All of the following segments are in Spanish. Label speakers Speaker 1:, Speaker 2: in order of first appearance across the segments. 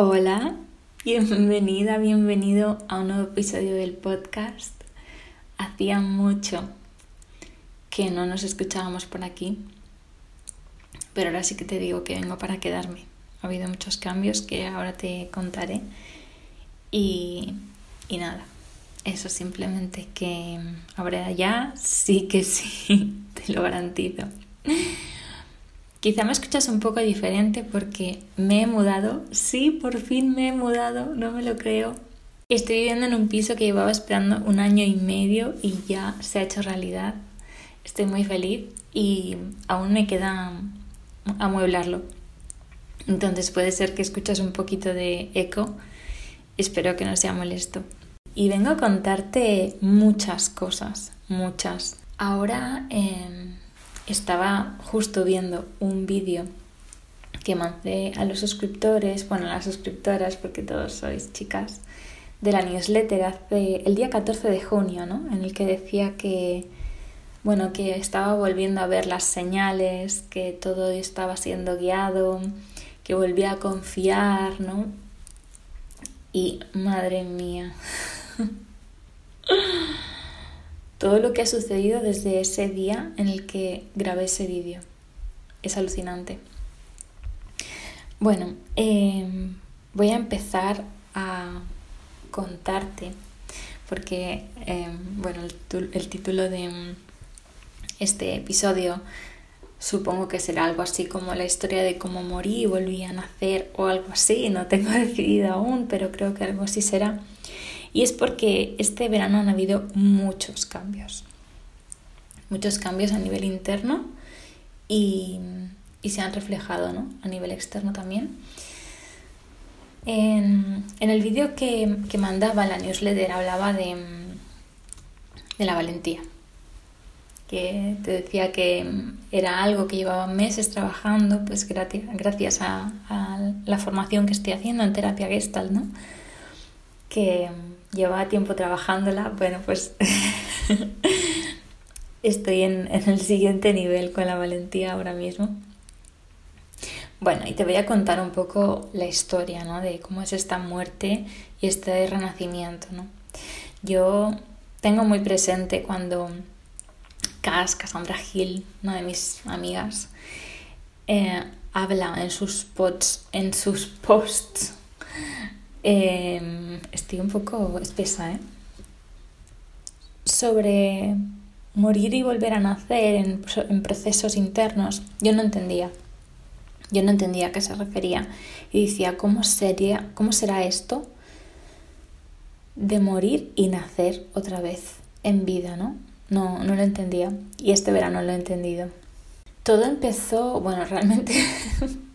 Speaker 1: Hola, bienvenida, bienvenido a un nuevo episodio del podcast. Hacía mucho que no nos escuchábamos por aquí, pero ahora sí que te digo que vengo para quedarme. Ha habido muchos cambios que ahora te contaré y, y nada, eso simplemente que ahora ya sí que sí, te lo garantizo. Quizá me escuchas un poco diferente porque me he mudado. Sí, por fin me he mudado, no me lo creo. Estoy viviendo en un piso que llevaba esperando un año y medio y ya se ha hecho realidad. Estoy muy feliz y aún me queda amueblarlo. Entonces puede ser que escuchas un poquito de eco. Espero que no sea molesto. Y vengo a contarte muchas cosas, muchas. Ahora... Eh, estaba justo viendo un vídeo que mandé a los suscriptores, bueno, a las suscriptoras, porque todos sois chicas, de la newsletter hace el día 14 de junio, ¿no? En el que decía que, bueno, que estaba volviendo a ver las señales, que todo estaba siendo guiado, que volvía a confiar, ¿no? Y madre mía. todo lo que ha sucedido desde ese día en el que grabé ese vídeo. Es alucinante. Bueno, em, voy a empezar a contarte, porque, em, bueno, el, el título de este episodio supongo que será algo así como la historia de cómo morí y volví a nacer o algo así, no tengo decidido aún, pero creo que algo así será. Y es porque este verano han habido muchos cambios. Muchos cambios a nivel interno y, se han reflejado ¿no? a nivel externo también. En, el vídeo que, que, mandaba la newsletter hablaba de, de la valentía, que te decía que era algo que llevaba meses trabajando, pues gracias, a, a, la formación que estoy haciendo en terapia gestal, ¿no? que, llevaba tiempo trabajándola, bueno, pues estoy en, el siguiente nivel con la valentía ahora mismo. Bueno, y te voy a contar un poco la historia, ¿no? De cómo es esta muerte y este renacimiento, ¿no? Yo tengo muy presente cuando Cas, Cassandra Hill, una de mis amigas, eh, habla en sus posts, en sus posts Em, estoy un poco espesa, ¿eh? Sobre morir y volver a nacer en, procesos internos, yo no entendía. Yo no entendía a qué se refería. Y decía, ¿cómo, sería, ¿cómo será esto de morir y nacer otra vez en vida, no? No, no lo entendía. Y este verano lo he entendido. Todo empezó, bueno, realmente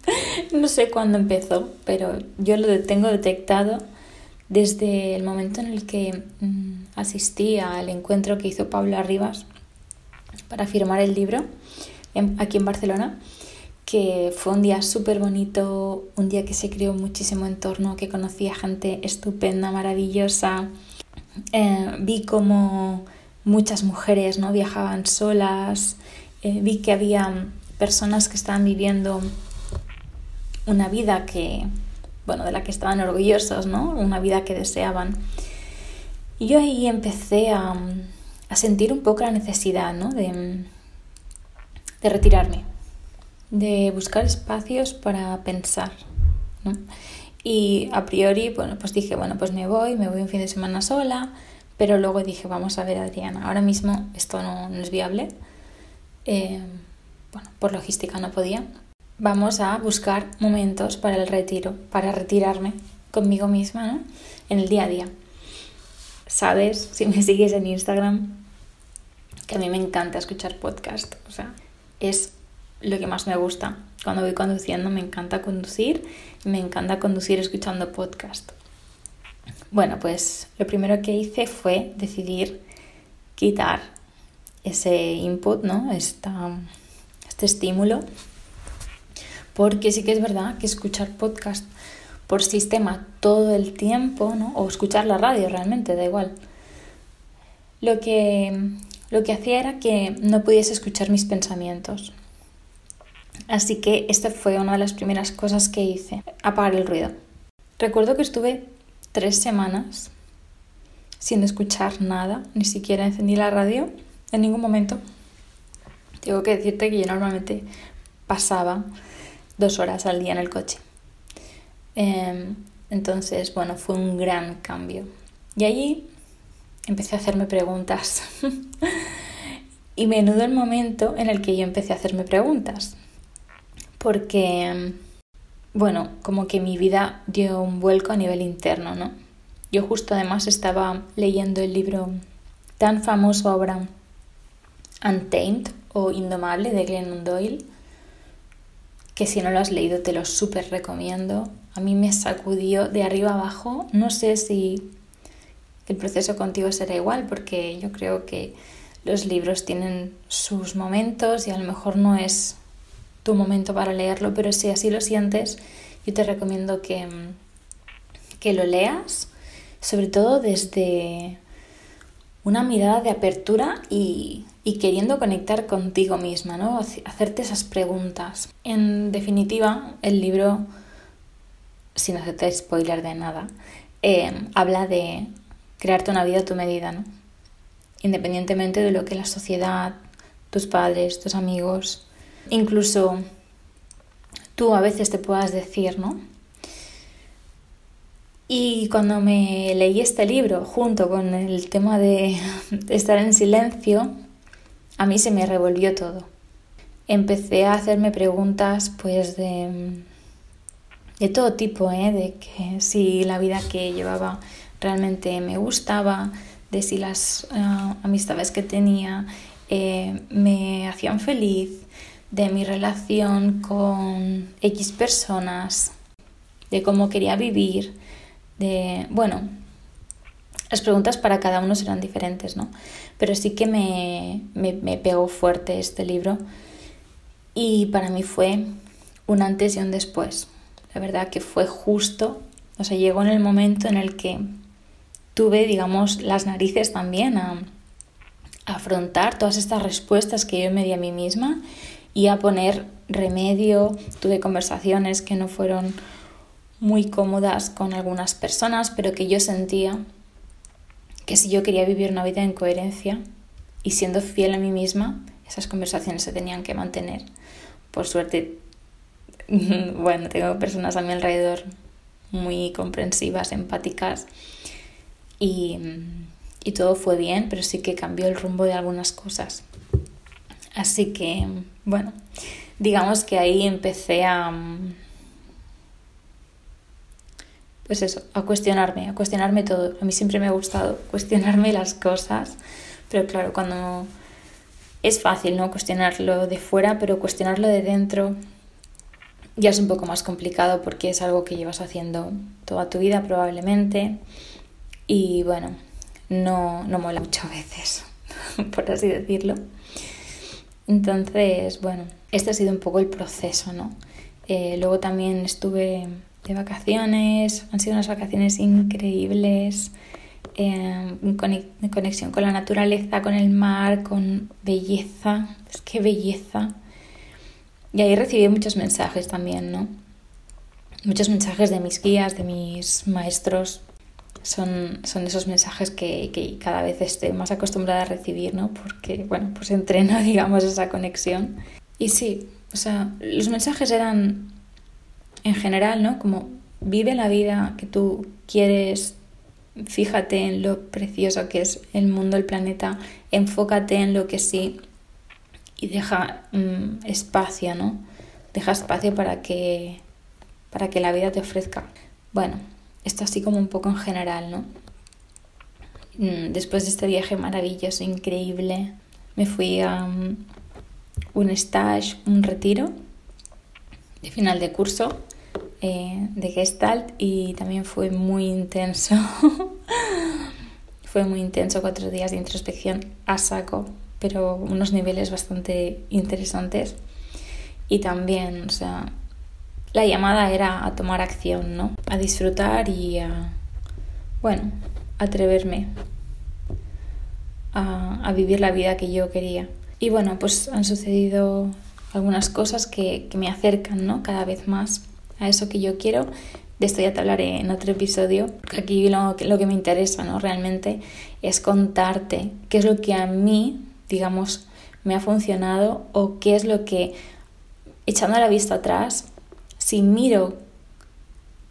Speaker 1: no sé cuándo empezó, pero yo lo tengo detectado desde el momento en el que mm, asistí al encuentro que hizo Pablo Arribas para firmar el libro aquí en Barcelona, que fue un día súper bonito, un día que se creó muchísimo entorno, que conocí a gente estupenda, maravillosa. Eh, vi como muchas mujeres ¿no? viajaban solas, eh, vi que había personas que estaban viviendo una vida que, bueno, de la que estaban orgullosos, ¿no? Una vida que deseaban. Y yo ahí empecé a, a sentir un poco la necesidad, ¿no? De, de retirarme, de buscar espacios para pensar, ¿no? Y a priori, bueno, pues dije, bueno, pues me voy, me voy un fin de semana sola, pero luego dije, vamos a ver, Adriana, ahora mismo esto no, no es viable. Eh, bueno, por logística no podía vamos a buscar momentos para el retiro, para retirarme conmigo misma, ¿no? En el día a día. Sabes, si me sigues en Instagram, que a mí me encanta escuchar podcast, o sea, es lo que más me gusta. Cuando voy conduciendo me encanta conducir me encanta conducir escuchando podcast. Bueno, pues lo primero que hice fue decidir quitar ese input, ¿no? Este estímulo porque sí que es verdad que escuchar podcast por sistema todo el tiempo, ¿no? O escuchar la radio realmente, da igual. Lo que, lo que hacía era que no pudiese escuchar mis pensamientos. Así que esta fue una de las primeras cosas que hice, apagar el ruido. Recuerdo que estuve tres semanas sin escuchar nada, ni siquiera encendí la radio en ningún momento. Tengo que decirte que yo normalmente pasaba dos horas al día en el coche. Em, entonces, bueno, fue un gran cambio. Y allí empecé a hacerme preguntas. y menudo el momento en el que yo empecé a hacerme preguntas. Porque, bueno, como que mi vida dio un vuelco a nivel interno, ¿no? Yo justo además estaba leyendo el libro tan famoso ahora, Untamed o Indomable de Glennon Doyle, que si no lo has leído te lo súper recomiendo. A mí me sacudió de arriba abajo. No sé si el proceso contigo será igual, porque yo creo que los libros tienen sus momentos y a lo mejor no es tu momento para leerlo, pero si así lo sientes, yo te recomiendo que, que lo leas, sobre todo desde una mirada de apertura y, y queriendo conectar contigo misma, ¿no? Hacerte esas preguntas. En definitiva, el libro, sin hacerte spoiler de nada, eh, habla de crearte una vida a tu medida, ¿no? Independientemente de lo que la sociedad, tus padres, tus amigos, incluso tú a veces te puedas decir, ¿no? Y cuando me leí este libro junto con el tema de estar en silencio, a mí se me revolvió todo. Empecé a hacerme preguntas pues de, de todo tipo, ¿eh? de que si la vida que llevaba realmente me gustaba, de si las ah, amistades que tenía eh, me hacían feliz, de mi relación con X personas, de cómo quería vivir, de, bueno, las preguntas para cada uno serán diferentes, ¿no? Pero sí que me, me, me pegó fuerte este libro y para mí fue un antes y un después. La verdad que fue justo, o sea, llegó en el momento en el que tuve, digamos, las narices también a, afrontar todas estas respuestas que yo me di a mí misma y a poner remedio. Tuve conversaciones que no fueron muy cómodas con algunas personas, pero que yo sentía que si yo quería vivir una vida en coherencia y siendo fiel a mí misma, esas conversaciones se tenían que mantener. Por suerte, bueno, tengo personas a mi alrededor muy comprensivas, empáticas y, y todo fue bien, pero sí que cambió el rumbo de algunas cosas. Así que, bueno, digamos que ahí empecé a... Pues eso, a cuestionarme, a cuestionarme todo. A mí siempre me ha gustado cuestionarme las cosas, pero claro, cuando es fácil, ¿no? Cuestionarlo de fuera, pero cuestionarlo de dentro ya es un poco más complicado porque es algo que llevas haciendo toda tu vida probablemente y bueno, no, no mola mucho a veces, por así decirlo. Entonces, bueno, este ha sido un poco el proceso, ¿no? Eh, luego también estuve de vacaciones, han sido unas vacaciones increíbles, eh, conexión con la naturaleza, con el mar, con belleza, es que belleza. Y ahí recibí muchos mensajes también, ¿no? Muchos mensajes de mis guías, de mis maestros, son, son esos mensajes que, que, cada vez estoy más acostumbrada a recibir, ¿no? Porque, bueno, pues entreno, digamos, esa conexión. Y sí, o sea, los mensajes eran en general, ¿no? Como vive la vida que tú quieres, fíjate en lo precioso que es el mundo, el planeta, enfócate en lo que sí y deja mm, espacio, ¿no? Deja espacio para que, para que la vida te ofrezca. Bueno, esto así como un poco en general, ¿no? Mm, después de este viaje maravilloso, increíble, me fui a mm, un stage, un retiro de final de curso eh, de Gestalt y también fue muy intenso. fue muy intenso, cuatro días de introspección a saco, pero unos niveles bastante interesantes. Y también, o sea, la llamada era a tomar acción, ¿no? A disfrutar y a, bueno, atreverme a, vivir la vida que yo quería. Y bueno, pues han sucedido algunas cosas que, me acercan, ¿no? Cada vez más a eso que yo quiero. De esto ya te hablaré en otro episodio. Aquí lo, que me interesa, ¿no? Realmente es contarte qué es lo que a mí, digamos, me ha funcionado o qué es lo que, echando la vista atrás, si miro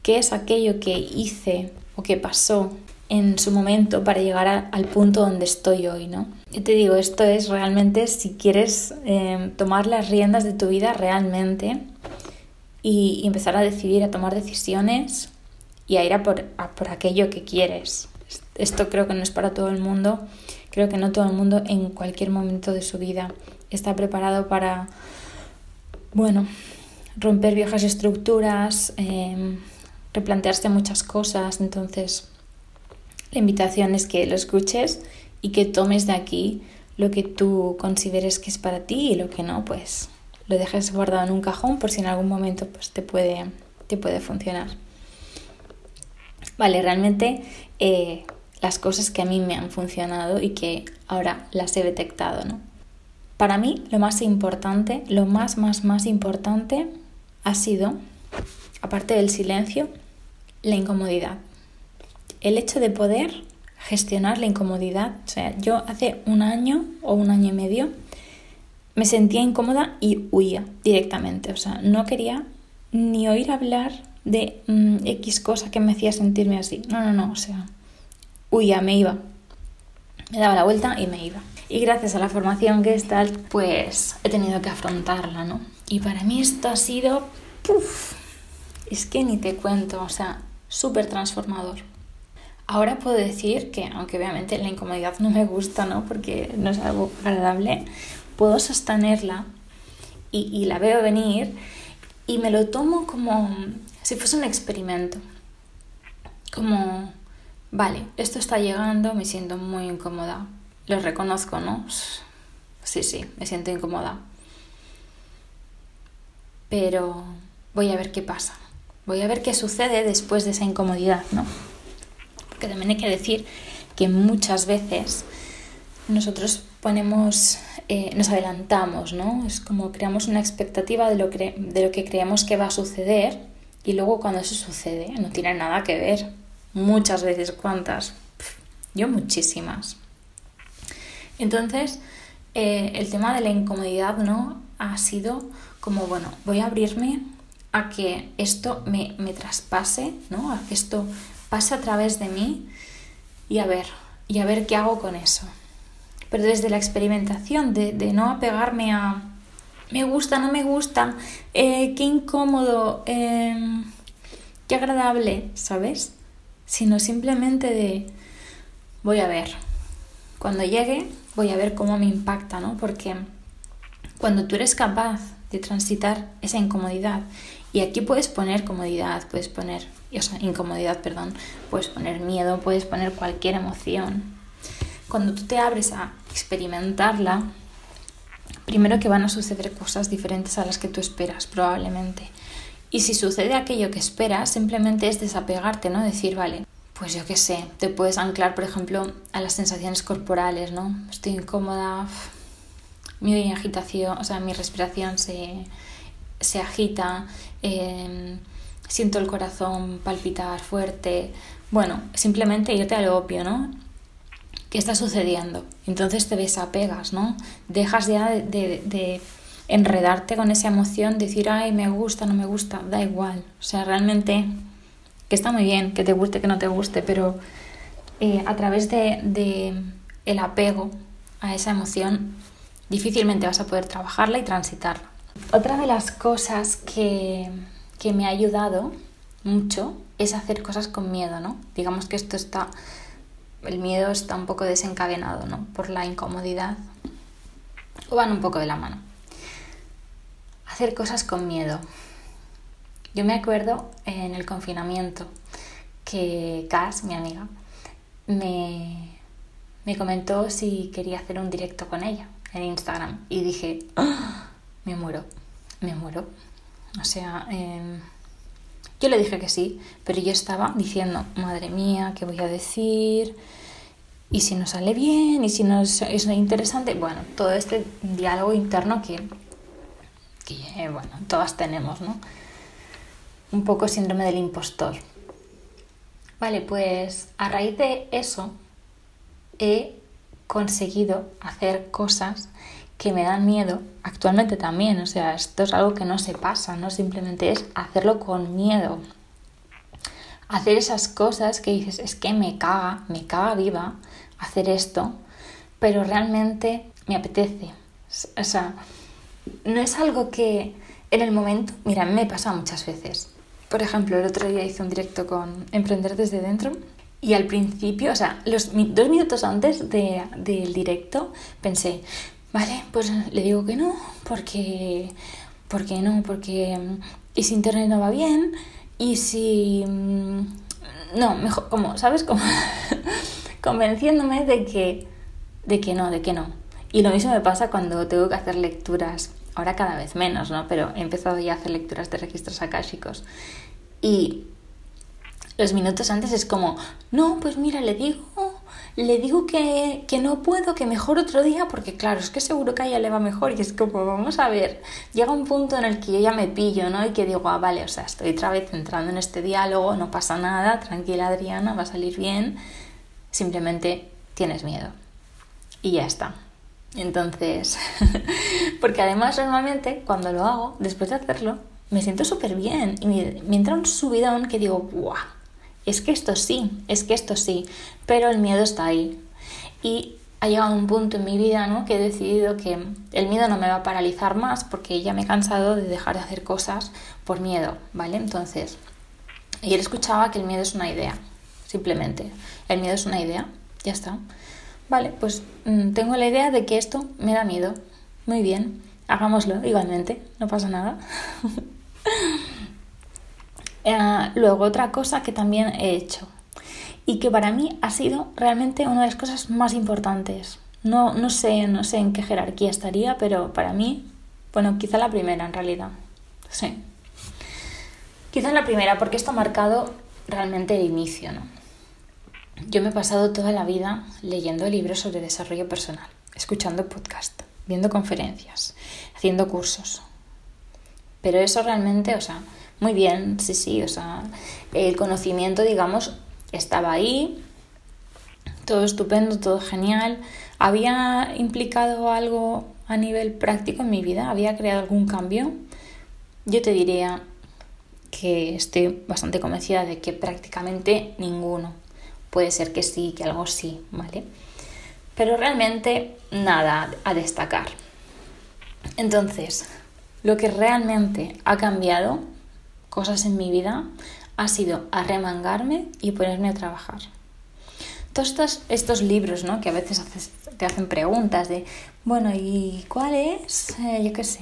Speaker 1: qué es aquello que hice o que pasó en su momento para llegar al punto donde estoy hoy, ¿no? Yo te digo, esto es realmente si quieres eh, tomar las riendas de tu vida realmente y, empezar a decidir, a tomar decisiones y a ir a por, a por aquello que quieres. Esto creo que no es para todo el mundo. Creo que no todo el mundo en cualquier momento de su vida está preparado para, bueno, romper viejas estructuras, em, replantearse muchas cosas. Entonces, la invitación es que lo escuches y que tomes de aquí lo que tú consideres que es para ti y lo que no, pues lo dejes guardado en un cajón por si en algún momento pues, te, puede, te puede funcionar. Vale, realmente eh, las cosas que a mí me han funcionado y que ahora las he detectado, ¿no? Para mí lo más importante, lo más, más, más importante ha sido, aparte del silencio, la incomodidad. El hecho de poder gestionar la incomodidad. O sea, yo hace un año o un año y medio me sentía incómoda y huía directamente. O sea, no quería ni oír hablar de mm, X cosa que me hacía sentirme así. No, no, no. O sea, huía, me iba. Me daba la vuelta y me iba. Y gracias a la formación Gestalt, pues he tenido que afrontarla, ¿no? Y para mí esto ha sido... ¡puf! Es que ni te cuento, o sea, súper transformador. Ahora puedo decir que, aunque obviamente la incomodidad no me gusta, ¿no? Porque no es algo agradable, puedo sostenerla y, la veo venir y me lo tomo como si fuese un experimento. Como, vale, esto está llegando, me siento muy incómoda. Lo reconozco, ¿no? Sí, sí, me siento incómoda. Pero voy a ver qué pasa. Voy a ver qué sucede después de esa incomodidad, ¿no? Porque también hay que decir que muchas veces nosotros ponemos, eh, nos adelantamos, ¿no? Es como creamos una expectativa de lo, que creemos que va a suceder y luego cuando eso sucede no tiene nada que ver. Muchas veces, ¿cuántas? yo muchísimas. Entonces, eh, el tema de la incomodidad, ¿no? Ha sido como, bueno, voy a abrirme a que esto me, me traspase, ¿no? A que esto pase a través de mí y a ver, y a ver qué hago con eso pero desde la experimentación, de, no apegarme a me gusta, no me gusta, eh, qué incómodo, em, qué agradable, ¿sabes? Sino simplemente de voy a ver. Cuando llegue, voy a ver cómo me impacta, ¿no? Porque cuando tú eres capaz de transitar esa incomodidad, y aquí puedes poner comodidad, puedes poner, o sea, incomodidad, perdón, puedes poner miedo, puedes poner cualquier emoción, cuando tú te abres a experimentarla, primero que van a suceder cosas diferentes a las que tú esperas, probablemente. Y si sucede aquello que esperas, simplemente es desapegarte, ¿no? Decir, vale, pues yo qué sé, te puedes anclar, por ejemplo, a las sensaciones corporales, ¿no? Estoy incómoda, mi agitación, o sea, mi respiración se, agita, em, siento el corazón palpitar fuerte. Bueno, simplemente irte a lo obvio, ¿no? ¿Qué está sucediendo? Entonces te desapegas, ¿no? Dejas ya de, enredarte con esa emoción, decir, ay, me gusta, no me gusta, da igual. O sea, realmente, que está muy bien, que te guste, que no te guste, pero eh, a través de, el apego a esa emoción, difícilmente vas a poder trabajarla y transitarla. Otra de las cosas que, que me ha ayudado mucho es hacer cosas con miedo, ¿no? Digamos que esto está el miedo está un poco desencadenado, ¿no? Por la incomodidad. O van un poco de la mano. Hacer cosas con miedo. Yo me acuerdo en el confinamiento que Cass, mi amiga, me, me comentó si quería hacer un directo con ella en Instagram. Y dije, ¡Ah! me muero, me muero. O sea, em, yo le dije que sí, pero yo estaba diciendo, madre mía, ¿qué voy a decir? ¿Y si no sale bien? ¿Y si no es, interesante? Bueno, todo este diálogo interno que, que, bueno, todas tenemos, ¿no? un poco síndrome del impostor. Vale, pues a raíz de eso he conseguido hacer cosas que me dan miedo actualmente también. O sea, esto es algo que no se pasa, no simplemente es hacerlo con miedo. Hacer esas cosas que dices, es que me caga, me caga viva hacer esto, pero realmente me apetece. O sea, no es algo que en el momento, mira, me pasa muchas veces. Por ejemplo, el otro día hice un directo con Emprender desde dentro y al principio, o sea, los dos minutos antes del directo pensé, vale, pues le digo que no, porque, porque no, porque mm, y si internet no va bien, y si mm, no, mejor, como, ¿sabes? Como convenciéndome de que, de que no, de que no. Y lo mismo me pasa cuando tengo que hacer lecturas, ahora cada vez menos, ¿no? Pero he empezado ya a hacer lecturas de registros akáshicos. Y los minutos antes es como, no, pues mira, le digo, le digo que, que, no puedo, que mejor otro día, porque claro, es que seguro que a ella le va mejor y es como, vamos a ver, llega un punto en el que yo ya me pillo, ¿no? Y que digo, ah, vale, o sea, estoy otra vez entrando en este diálogo, no pasa nada, tranquila Adriana, va a salir bien, simplemente tienes miedo. Y ya está. Entonces, porque además normalmente cuando lo hago, después de hacerlo, me siento súper bien y me, me entra un subidón que digo, ¡buah! Es que esto sí, es que esto sí, pero el miedo está ahí. Y ha llegado un punto en mi vida ¿no? que he decidido que el miedo no me va a paralizar más porque ya me he cansado de dejar de hacer cosas por miedo, ¿vale? Entonces, ayer escuchaba que el miedo es una idea, simplemente. El miedo es una idea, ya está. Vale, pues mm, tengo la idea de que esto me da miedo. Muy bien, hagámoslo igualmente, no pasa nada. Eh, luego, otra cosa que también he hecho y que para mí ha sido realmente una de las cosas más importantes. No, no, sé, no sé en qué jerarquía estaría, pero para mí, bueno, quizá la primera en realidad. Sí. Quizá la primera, porque esto ha marcado realmente el inicio, ¿no? Yo me he pasado toda la vida leyendo libros sobre desarrollo personal, escuchando podcast, viendo conferencias, haciendo cursos. Pero eso realmente, o sea, muy bien, sí, sí, o sea, el conocimiento, digamos, estaba ahí, todo estupendo, todo genial. ¿Había implicado algo a nivel práctico en mi vida? ¿Había creado algún cambio? Yo te diría que estoy bastante convencida de que prácticamente ninguno. Puede ser que sí, que algo sí, ¿vale? Pero realmente nada a destacar. Entonces, lo que realmente ha cambiado cosas en mi vida ha sido arremangarme y ponerme a trabajar. Todos estos, libros, ¿no? Que a veces te hacen preguntas de, bueno, ¿y cuál es? Eh, yo qué sé.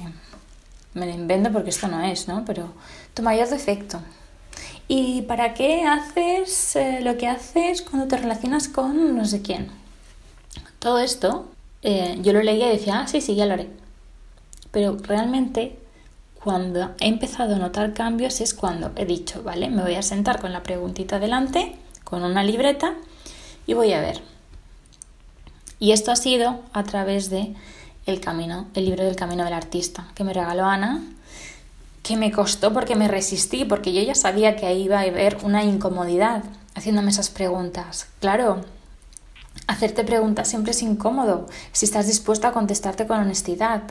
Speaker 1: Me lo invento porque esto no es, ¿no? Pero tu mayor defecto. ¿Y para qué haces eh, lo que haces cuando te relacionas con no sé quién? Todo esto eh, yo lo leía y decía, ah, sí, sí, ya lo haré. Pero realmente cuando he empezado a notar cambios es cuando he dicho, vale, me voy a sentar con la preguntita delante, con una libreta y voy a ver. Y esto ha sido a través de El camino, el libro del camino del artista que me regaló Ana, que me costó porque me resistí, porque yo ya sabía que ahí iba a haber una incomodidad haciéndome esas preguntas. Claro, hacerte preguntas siempre es incómodo si estás dispuesta a contestarte con honestidad.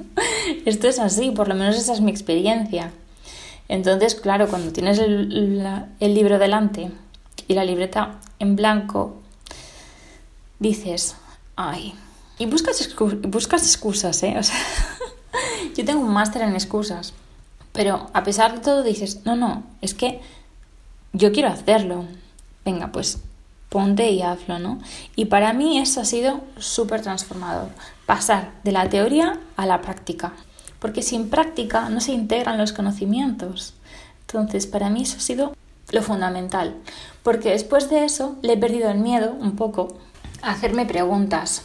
Speaker 1: Esto es así, por lo menos esa es mi experiencia. Entonces, claro, cuando tienes el, libro delante y la libreta en blanco, dices, ay, y buscas, buscas excusas, ¿eh? O sea, yo tengo un máster en excusas, pero a pesar de todo dices, no, no, es que yo quiero hacerlo. Venga, pues ponte y hazlo, ¿no? Y para mí eso ha sido súper transformador, pasar de la teoría a la práctica, porque sin práctica no se integran los conocimientos. Entonces, para mí eso ha sido lo fundamental, porque después de eso le he perdido el miedo un poco a hacerme preguntas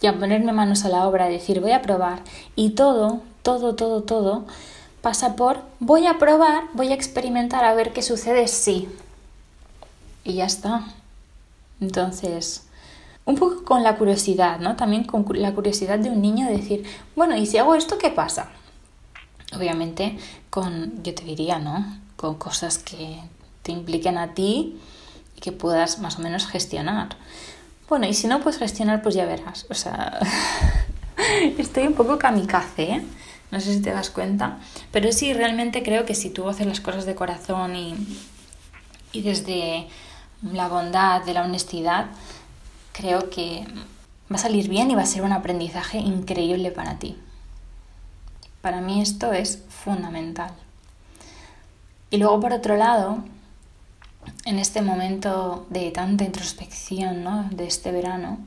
Speaker 1: y a ponerme manos a la obra, a decir voy a probar y todo, todo, todo, todo pasa por voy a probar, voy a experimentar a ver qué sucede sí. Y ya está. Entonces, un poco con la curiosidad, ¿no? También con la curiosidad de un niño de decir, bueno, ¿y si hago esto, qué pasa? Obviamente, con, yo te diría, ¿no? con cosas que te impliquen a ti y que puedas más o menos gestionar. Bueno, y si no puedes gestionar, pues ya verás. O sea, estoy un poco kamikaze, ¿eh? No sé si te das cuenta. Pero sí, realmente creo que si tú haces las cosas de corazón y, y desde la bondad, de la honestidad, creo que va a salir bien y va a ser un aprendizaje increíble para ti. Para mí esto es fundamental. Y luego, por otro lado, en este momento de tanta introspección ¿no? de este verano,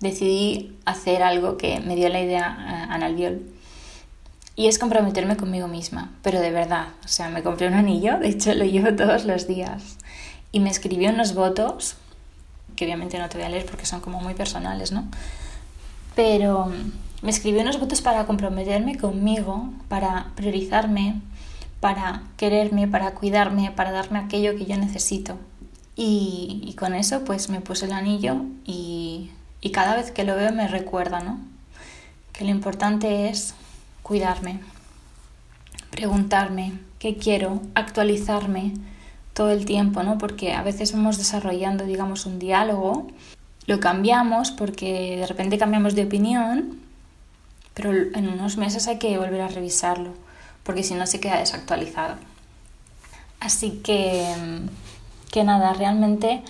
Speaker 1: decidí hacer algo que me dio la idea a Analbiol. Y es comprometerme conmigo misma, pero de verdad. O sea, me compré un anillo, de hecho lo llevo todos los días. Y me escribió unos votos, que obviamente no te voy a leer porque son como muy personales, ¿no? Pero me escribió unos votos para comprometerme conmigo, para priorizarme, para quererme, para cuidarme, para darme aquello que yo necesito. Y, con eso pues me puse el anillo y, y cada vez que lo veo me recuerda, ¿no? Que lo importante es cuidarme, preguntarme qué quiero, actualizarme todo el tiempo, ¿no? Porque a veces vamos desarrollando, digamos, un diálogo, lo cambiamos porque de repente cambiamos de opinión, pero en unos meses hay que volver a revisarlo porque si no se queda desactualizado. Así que, que nada, realmente,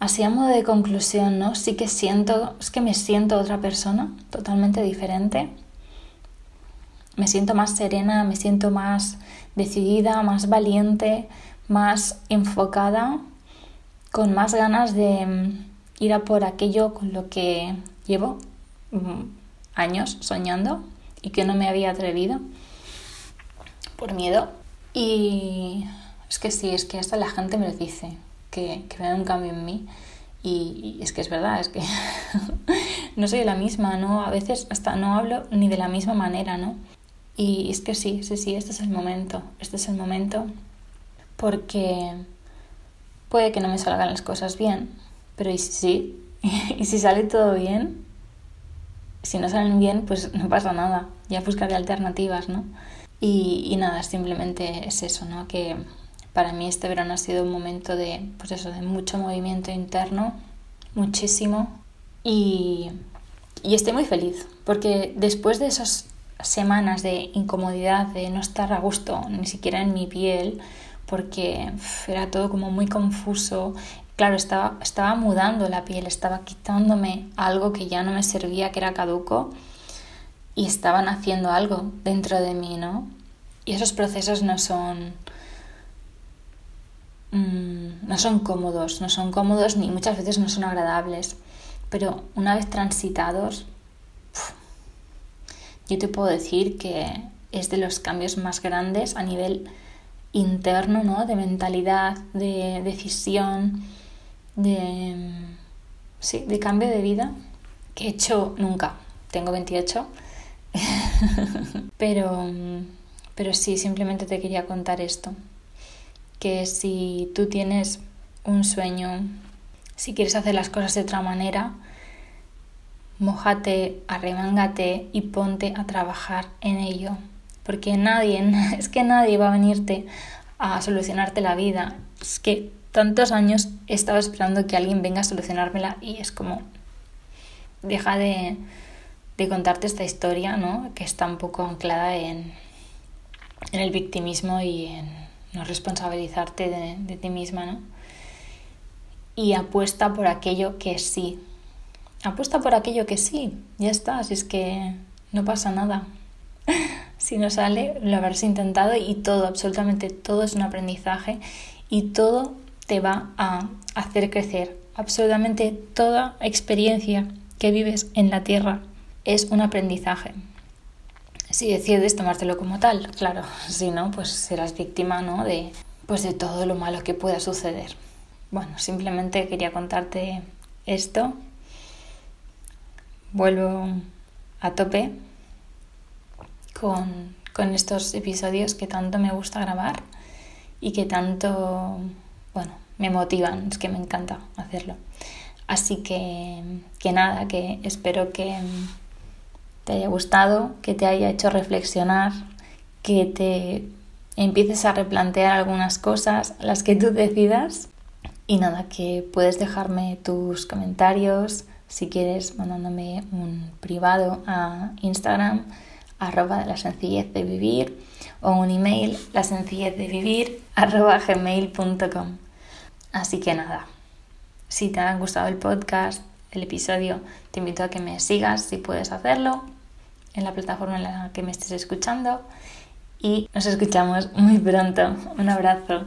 Speaker 1: así a modo de conclusión, ¿no? Sí que siento, es que me siento otra persona, totalmente diferente. Me siento más serena, me siento más decidida, más valiente, más enfocada, con más ganas de mm, ir a por aquello con lo que llevo mm, años soñando y que no me había atrevido por miedo. Y es que sí, es que hasta la gente me lo dice, que, que ve un cambio en mí. Y, es que es verdad, es que no soy la misma, ¿no? A veces hasta no hablo ni de la misma manera, ¿no? Y es que sí, sí, sí, este es el momento, este es el momento porque puede que no me salgan las cosas bien, pero ¿y sí? ¿Y si sale todo bien? Si no salen bien, pues no pasa nada, ya buscaré alternativas, ¿no? Y, nada, simplemente es eso, ¿no? Que para mí este verano ha sido un momento de, pues eso, de mucho movimiento interno, muchísimo. Y, y estoy muy feliz, porque después de esas semanas de incomodidad, de no estar a gusto ni siquiera en mi piel, porque era todo como muy confuso. Claro, estaba, estaba mudando la piel, estaba quitándome algo que ya no me servía, que era caduco, y estaban haciendo algo dentro de mí, ¿no? Y esos procesos no son mm, no son cómodos, no son cómodos ni muchas veces no son agradables, pero una vez transitados, yo te puedo decir que es de los cambios más grandes a nivel interno, ¿no? De mentalidad, de decisión, de, sí, de cambio de vida que he hecho nunca. Tengo 28, pero pero sí, simplemente te quería contar esto, que si tú tienes un sueño, si quieres hacer las cosas de otra manera, mojate, arremángate y ponte a trabajar en ello. Porque nadie, es que nadie va a venirte a solucionarte la vida. Es que tantos años he estado esperando que alguien venga a solucionármela y es como, deja de, de contarte esta historia, ¿no? Que está un poco anclada en, en el victimismo y en no responsabilizarte de, ti misma, ¿no? Y apuesta por aquello que sí. Apuesta por aquello que sí. Ya está, si es que no pasa nada. si no sale, lo habrás intentado y todo, absolutamente todo es un aprendizaje y todo te va a hacer crecer. Absolutamente toda experiencia que vives en la tierra es un aprendizaje si decides tomártelo como tal, claro, si no, pues serás víctima, ¿no? De, pues de todo lo malo que pueda suceder. Bueno, simplemente quería contarte esto. Vuelvo a tope con, con estos episodios que tanto me gusta grabar y que tanto, bueno, me motivan, es que me encanta hacerlo. Así que, que nada, que espero que te haya gustado, que te haya hecho reflexionar, que te empieces a replantear algunas cosas, las que tú decidas. Y nada, que puedes dejarme tus comentarios si quieres mandándome un privado a Instagram arroba de la sencillez de vivir o un email la sencillez de vivir arroba gmail.com. Así que nada, si te ha gustado el podcast, el episodio, te invito a que me sigas si puedes hacerlo en la plataforma en la que me estés escuchando y nos escuchamos muy pronto. Un abrazo.